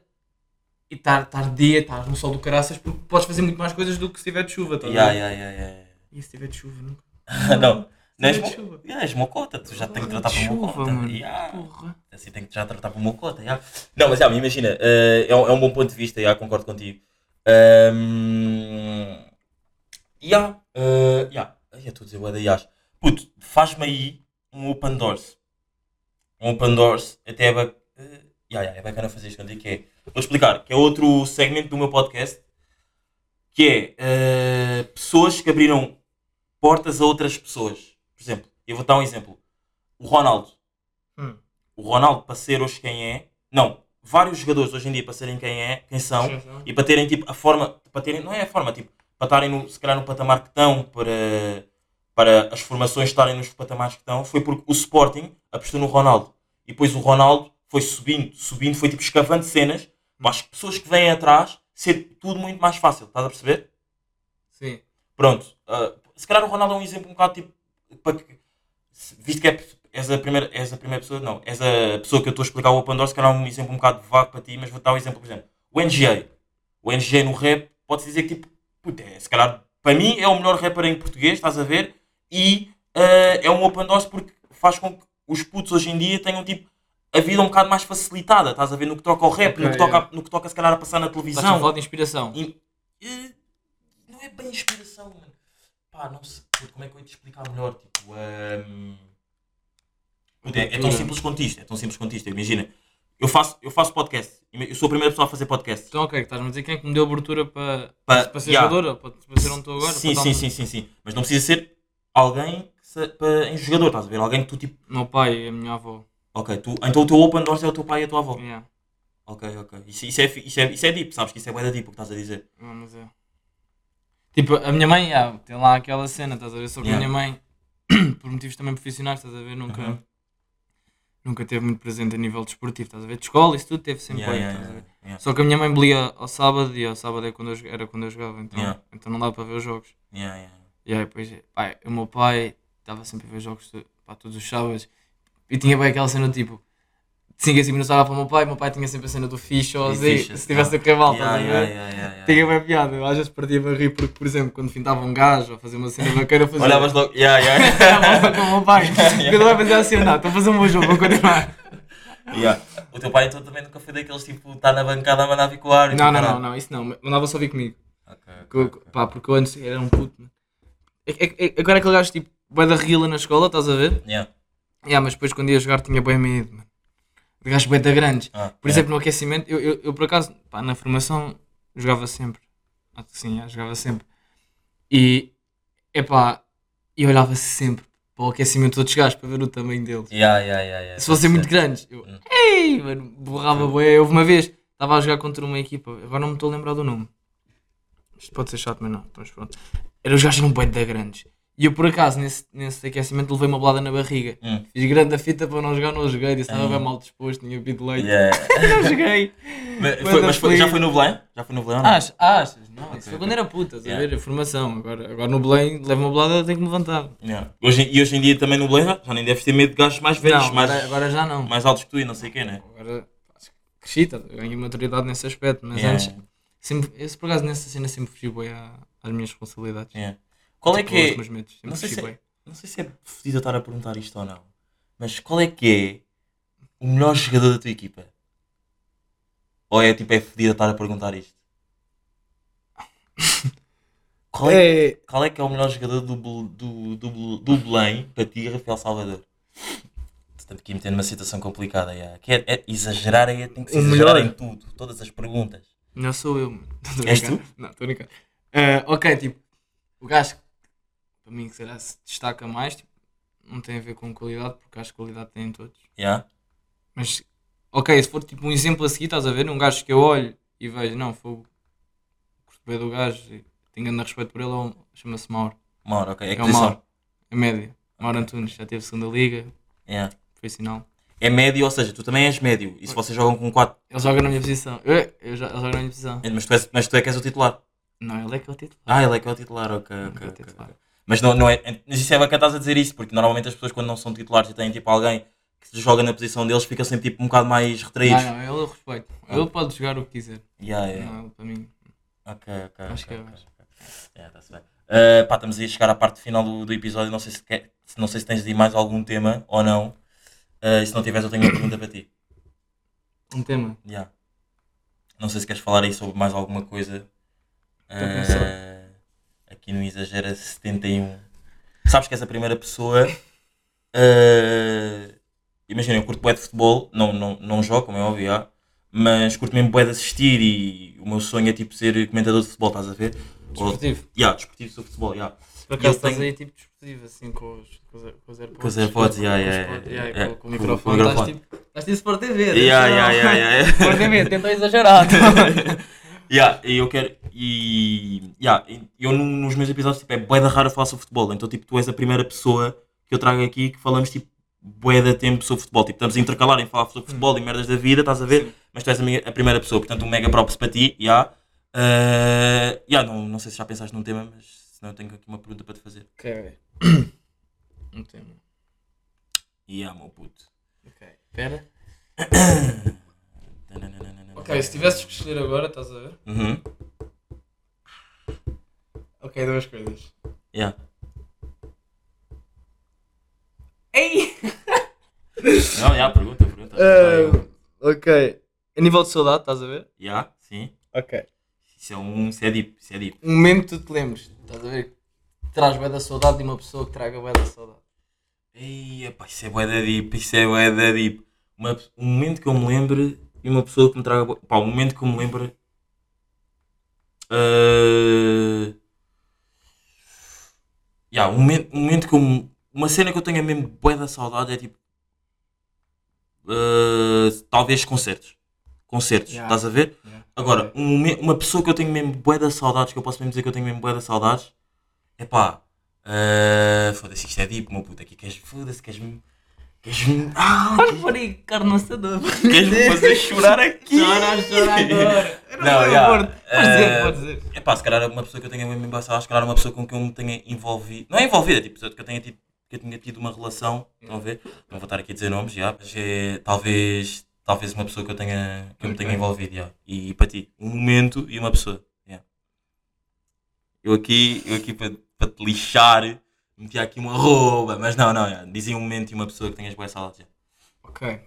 e estar, estar dia, estar no sol do caraças porque podes fazer muito mais coisas do que se tiver de chuva, Ya, ver? ya, ya, ya. E se tiver de chuva, nunca. Não, não és, de mo... chuva. Ya, és mocota, tu já tens que tratar por chuva, mocota. mano. Ya. Porra. Assim tem que já tratar por mocota, ya. Não, mas já, imagina, eh, é, um, é um bom ponto de vista, já, concordo contigo. Um, ya, eh, ya. Ai, eu estou a dizer da yas. Puto, faz-me aí um open doors. Um open doors, até é, ba... eh, ya, ya, é bacana fazer isto contigo, que é... Vou explicar, que é outro segmento do meu podcast, que é eh, pessoas que abriram portas a outras pessoas. Por exemplo, eu vou dar um exemplo. O Ronaldo. Hum. O Ronaldo, para ser hoje quem é... Não, vários jogadores hoje em dia para serem quem é, quem são, e para terem tipo a forma, para terem, não é a forma, tipo, para estarem no, se calhar no patamar que estão, para, para as formações estarem nos patamares que estão, foi porque o Sporting apostou no Ronaldo. E depois o Ronaldo foi subindo, subindo, foi tipo escavando cenas para as pessoas que vêm atrás ser tudo muito mais fácil, estás a perceber? Sim. Pronto, ah, se calhar o Ronaldo é um exemplo um bocado tipo, para que, visto que é, és, a primeira, és a primeira pessoa, não, és a pessoa que eu estou a explicar o Open Door, se calhar é um exemplo um bocado vago para ti, mas vou dar um exemplo, por exemplo, o NGA. O NGA no rap, pode-se dizer que tipo, puta, é, se calhar, para mim é o melhor rapper em português, estás a ver? E ah, é um Open Doors porque faz com que os putos hoje em dia tenham tipo a vida um bocado mais facilitada, estás a ver? No que toca ao rap, Ok, no, que toca, é. no que toca se calhar a passar na Estás a televisão. falar de inspiração. E- eh, não é bem inspiração, mano. Pá, não sei como é que eu ia te explicar melhor. Tipo, puto, é, é tão simples quanto isto. É tão simples quanto isto. Imagina, eu faço, eu faço podcast. Eu sou a primeira pessoa a fazer podcast. Então, ok, estás-me a dizer quem é que me deu abertura para, Pa- para ser yeah. jogadora? Para, para ser onde estou agora? sim, para sim, dar- sim, sim, sim. Mas não precisa ser alguém que se, pa- em jogador, estás a ver? Alguém que tu tipo. Meu pai e a minha avó. Ok, tu, então o teu open doors é o teu pai e a tua avó. Yeah. Ok, ok. Isso, isso, é, isso, é, isso é deep, sabes que isso é bué da deep o que estás a dizer. Não, mas é. Tipo, a minha mãe, tem lá aquela cena, estás a ver? Só que Yeah. a minha mãe, por motivos também profissionais, estás a ver? Nunca, Uhum. nunca teve muito presente a nível desportivo, estás a ver? De escola, isso tudo teve sempre Yeah, aí, yeah, estás a yeah, ver? yeah. Só que a minha mãe belia ao sábado e ao sábado é quando eu, jo- era quando eu jogava, então, Yeah. então não dava para ver os jogos. Yeah, yeah. E aí depois, pá, o meu pai estava sempre a ver jogos to- pá, todos os sábados e tinha bem aquela cena tipo. De 5 a 5 minutos olhava para o meu pai, o meu pai tinha sempre a cena do fixe ou Z, se tivesse a correr mal, Yeah, estás a ver? yeah, yeah. Tinha bem piada, eu às vezes partia-me a rir porque, por exemplo, quando fintava um gajo ou fazia uma cena bacana, eu fazia. Olhavas logo. Yeah, yeah. Olhava com o meu pai, ele vai fazer assim, não, estou a fazer um bom jogo, vou continuar. Yeah. O teu pai então também nunca foi daqueles tipo, está na bancada a mandar vir com o ar Não, não, não, não, isso não, mandava só vir comigo. Ok, Que eu- Pá, porque eu antes era um puto. É- é- é- Agora aquele gajo tipo, vai da rila na escola, estás a ver? Yeah. Yeah, mas depois quando ia jogar tinha bem medo, mano. De gajos bem da grandes. Ah, Por exemplo, no aquecimento, eu, eu, eu, por acaso, pá, na formação jogava sempre. Ah, Sim, já, jogava sempre. E, epá, eu olhava sempre para o aquecimento de outros gajos para ver o tamanho deles. Yeah, yeah, yeah. Se fossem muito grandes, eu, Hum. ei, mano, borrava bué. Houve uma vez, estava a jogar contra uma equipa, agora não me estou a lembrar do nome. Isto pode ser chato, mas não, mas pronto. Era os gajos eram bem da grandes. E eu por acaso, nesse, nesse aquecimento, levei uma bolada na barriga. Hum. Fiz grande a fita para não jogar, não joguei. Disse estava Hum. bem mal disposto, tinha bebido leite. Yeah. não joguei. mas foi, mas foi- já foi no Belém? Já foi no Belém ou não? Achas? Achas? Não, isso Ok, foi quando era puta, estás a Yeah. ver? A formação. Agora, agora no Belém, levo uma bolada, tenho que me levantar. Yeah. Hoje, e hoje em dia também no Belém já nem deves ter medo de gajos mais velhos, não, mais, agora, agora já não. mais altos que tu e não sei quem, né? Agora cresci, tá? ganhei maturidade nesse aspecto, mas Yeah. antes, sempre, esse por acaso nessa cena sempre fugi bem à- às minhas responsabilidades. Yeah. Qual é que é. meus medos, sempre Não sei se bué. Não sei se é fedido eu estar a perguntar isto ou não, mas qual é que é o melhor jogador da tua equipa? Ou é tipo é fedido eu estar a perguntar isto? Qual é, É, qual é que é o melhor jogador do, do, do, do Belém para ti, Rafael Salvador? Estamos aqui metendo numa situação complicada. Yeah. Que é, é exagerar, é, tem que se O exagerar melhor? em tudo, todas as perguntas. não sou eu, mano. És brincando. Não, estou brincando. Eh, ok, tipo, o gajo para mim que será se destaca mais, tipo, não tem a ver com qualidade, porque acho que qualidade tem em todos. Yeah? Mas, ok, se for tipo um exemplo a seguir, estás a ver? Um gajo que eu olho e vejo, não, foi curto bem do gajo, tenho grande respeito por ele, é chama-se Mauro. Mauro, ok. É que É o? Mauro, é média. Mauro Antunes, já teve segunda liga, Yeah. profissional. É médio, ou seja, tu também és médio. E se vocês jogam com 4, Ele joga na minha posição. Eu, eu, joga na minha posição. mas tu, és, mas tu é que és o titular. Não, ele é que é o titular. Ah, ele é que é o titular, ok, Ele ok. é o titular. ok. Mas não, não é. Mas isso é bacana estás a dizer isso, porque normalmente as pessoas quando não são titulares e têm tipo alguém que joga na posição deles ficam sempre tipo um bocado mais retraídos. Não, não, ele eu respeito. Ele pode jogar o que quiser. Yeah, yeah. Não, para mim. Ok, ok. Acho ok, que é ok, mais. ok. Yeah, tá-se bem. Uh, pá, estamos aí a chegar à parte final do, do episódio. Não sei se, quer, não sei se tens de ir mais algum tema ou não. Uh, e se não tiveres, eu tenho uma pergunta para ti. Um tema. Yeah. Não sei se queres falar aí sobre mais alguma coisa. Estou. Uh, aqui no Exagera 71. Sabes que és a primeira pessoa. Uh, imagina, eu curto bué de futebol, não, não, não jogo, como é óbvio, já, mas curto mesmo bué de assistir e o meu sonho é tipo ser comentador de futebol, estás a ver? Ou, Desportivo. yeah, desportivo sobre futebol, yeah. Por acaso estás tenho- aí tipo desportivo, assim com os, com os, AirPods. Com os AirPods, Com- yeah, yeah, com- o microfone. Estás tipo, estás tipo Sport TV. Yeah, yeah, yeah, yeah. Sport TV, tentou exagerar. Yeah, e eu quero. E. Yeah, eu nos meus episódios tipo, é bué da raro falar sobre futebol. Então, tipo, tu és a primeira pessoa que eu trago aqui que falamos tipo bué da tempo sobre futebol. Tipo, estamos a intercalar em falar sobre futebol e merdas da vida, estás a ver? Sim. Mas tu és a, minha- a primeira pessoa, portanto, um mega props para ti. Yeah. Uh, yeah, não, não sei se já pensaste num tema, mas senão eu tenho aqui uma pergunta para te fazer. Ok. Um tema. Yeah, meu puto. Ok. Espera. Ok, se tivesses que escolher agora, estás a ver? Uhum. Ok, duas coisas. Yeah. Ei! Não, yeah, pergunta, pergunta. ok. A nível de saudade, estás a ver? Yeah, sim. Ok. Isso é um. Isso é deep, isso é deep. Um momento que tu te lembres, estás a ver? Que traz bem da saudade de uma pessoa que traga bem da saudade. Ei, epá, isso é bué da deep, isso é bué da deep. Uma, um momento que eu me lembre e uma pessoa que me traga... bué- Pá, um momento que eu me lembre... Uh... Yeah, um, momento, um momento que eu... me- Uma cena que eu tenho mesmo bué da saudade é tipo... uh, talvez concertos. Concertos, Yeah. estás a ver? Yeah. Agora, um uma pessoa que eu tenho mesmo bué da saudades, que eu posso mesmo dizer que eu tenho mesmo bué da saudades, é pá, uh, foda-se, isto é deep, meu puto, aqui queres, foda-se, queres-me, queres-me, ah, Olha por aí, carne assador. queres-me fazer chorar aqui. Chora, chora agora. Não, vou yeah, pôr. Podes dizer, podes dizer. É pá, se calhar uma pessoa que eu tenho mesmo em saudades, se calhar uma pessoa com quem eu me tenha envolvido, não é envolvida, tipo, que eu tenha tido, que eu tenha tido uma relação, estão a ver? Não vou estar aqui a dizer nomes, já, mas é talvez, talvez uma pessoa que eu tenha, que eu me tenha envolvido, já. E para ti, um momento e uma pessoa. Eu aqui, eu aqui para, para te lixar, metia aqui uma arroba, mas não, não, já. dizia um momento e uma pessoa que tenhas boas saudades, já. Ok.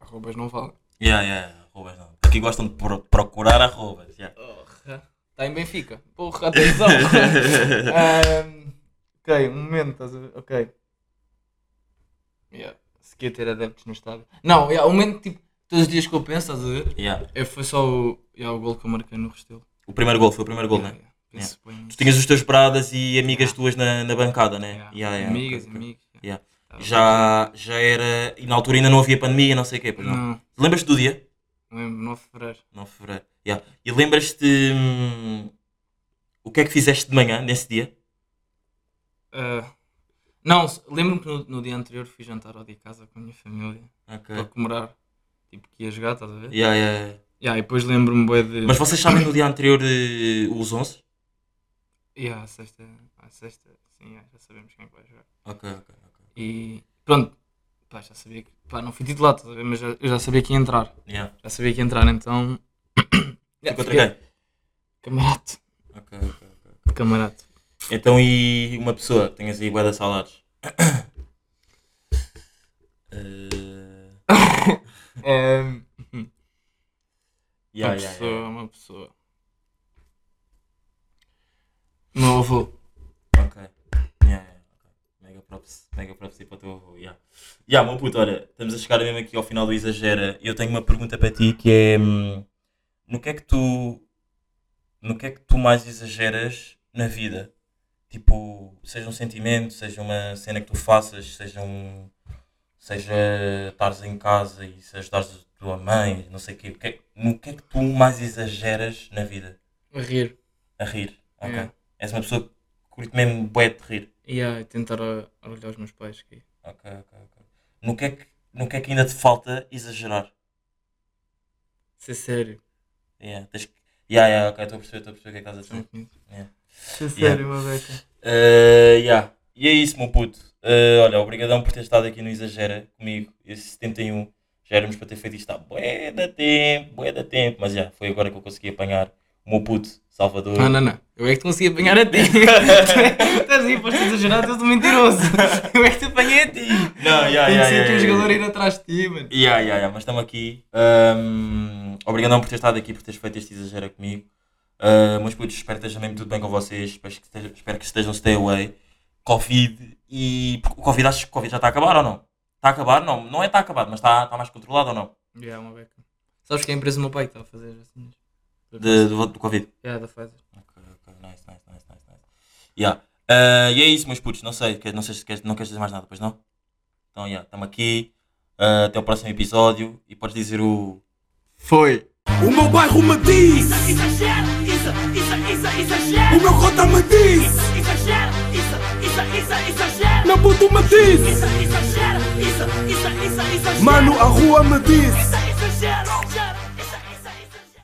Arrobas não valem. Já, já, arrobas não. Aqui gostam de pro- procurar arrobas, já. Está em Benfica. Porra, atenção. Ahm, ok, um momento, estás a ver? Ok. Yeah. Se quer ter adeptos no estádio. Não, yeah, um momento tipo, todos os dias que eu penso, estás a ver? É, foi só o, yeah, o gol que eu marquei no Restelo. O primeiro gol, foi o primeiro gol, Yeah, né? yeah. Penso bem. Tu tinhas os teus bradas e amigas Yeah. tuas na, na bancada, né? Yeah. Yeah, yeah, Amigas, ok, ok. amigos. Yeah. Tava Já, já era. E na altura ainda não havia pandemia, não sei o quê, pois não. Não. Lembras-te do dia? Lembro, 9 de fevereiro. 9 de fevereiro. Yeah. E lembras-te hum, o que é que fizeste de manhã nesse dia? Ah, não, lembro-me que no, no dia anterior fui jantar ao dia de casa com a minha família Ok. para comemorar. Tipo, que ia jogar, estás a ver? Yeah, yeah, yeah. Yeah, e depois lembro-me bué de. Mas vocês sabem no dia anterior eh, os 11? Yeah, a sexta, a sexta, sim, já sabemos quem é vai jogar. Ok, ok, ok. E pronto, pá, já sabia que. Pá, não fui titular? Mas já, eu já sabia que ia entrar. Yeah. Já sabia que ia entrar, então. Yeah, contra quem? Ok, ok, ok. Camarato. Então e uma pessoa, tenhas aí bué de saudades? Eh, É, yeah, uma yeah, pessoa, yeah. uma pessoa. Meu avô. Ok. Yeah, yeah, ok. Mega props, mega props aí para o teu avô. Yeah. Yeah, meu puto, olha, estamos a chegar mesmo aqui ao final do Exagera e eu tenho uma pergunta para ti que é hum, no que é que tu no que é que tu mais exageras na vida? Tipo, seja um sentimento, seja uma cena que tu faças, seja um seja estares em casa e se ajudares a tua mãe, não sei o quê. O que é- no que é que tu mais exageras na vida? A rir. A rir. Ok. Yeah. És uma pessoa que curte mesmo bué de rir. E yeah, tentar a- orgulhar os meus pais. Que... Ok, ok, ok. No que, é que, no que é que ainda te falta exagerar? Ser sério. Yeah, tens que... yeah, yeah, ok, estou a perceber, estou a perceber o que é que estás a dizer. Yeah. Ser Yeah. sério, uma beca. Uh, yeah. E é isso, meu puto. Uh, olha, obrigadão por ter estado aqui no Exagera comigo. Esse 71. Já éramos para ter feito isto há bué da tempo, bué da tempo. Mas já, foi agora que eu consegui apanhar o meu puto, Salvador. Não, não, não. Eu é que te consegui apanhar a ti. Estás aí, exagerar, tu és um mentiroso. Eu é que te apanhei a ti. Não, yeah, Tem yeah, que yeah, um jogador a ir atrás de ti, mano. Yeah, yeah, yeah, mas estamos aqui. Um, obrigadão por ter estado aqui, por teres feito este exagero comigo. Uh, meus putos, espero que esteja mesmo tudo bem com vocês. Espero que, esteja, espero que estejam stay away. Covid e. porque O Covid, achas que o Covid já está a acabar ou não? Está a acabar? Não, não é está acabado, mas está, está mais controlado ou não? Yeah, uma beca. Sabes que é a empresa do meu pai que está a fazer assim? De, do, do Covid. Yeah, da Pfizer. Ok, ok, nice, nice, nice, nice, nice. Yeah. Uh, e é isso, meus putos. Não sei, que- não sei se queres, não queres dizer mais nada, pois não? Então, yeah, estamos aqui. Uh, até o próximo episódio. E podes dizer o. Foi. O meu bairro me diz, Exagera, exa, exa, exa, exagera. o meu cota me diz, Exagera, exa, exa, exa, exagera. meu puto me diz, Exa, exagera, exa, exa, exa, exagera. mano a rua me diz. Exa,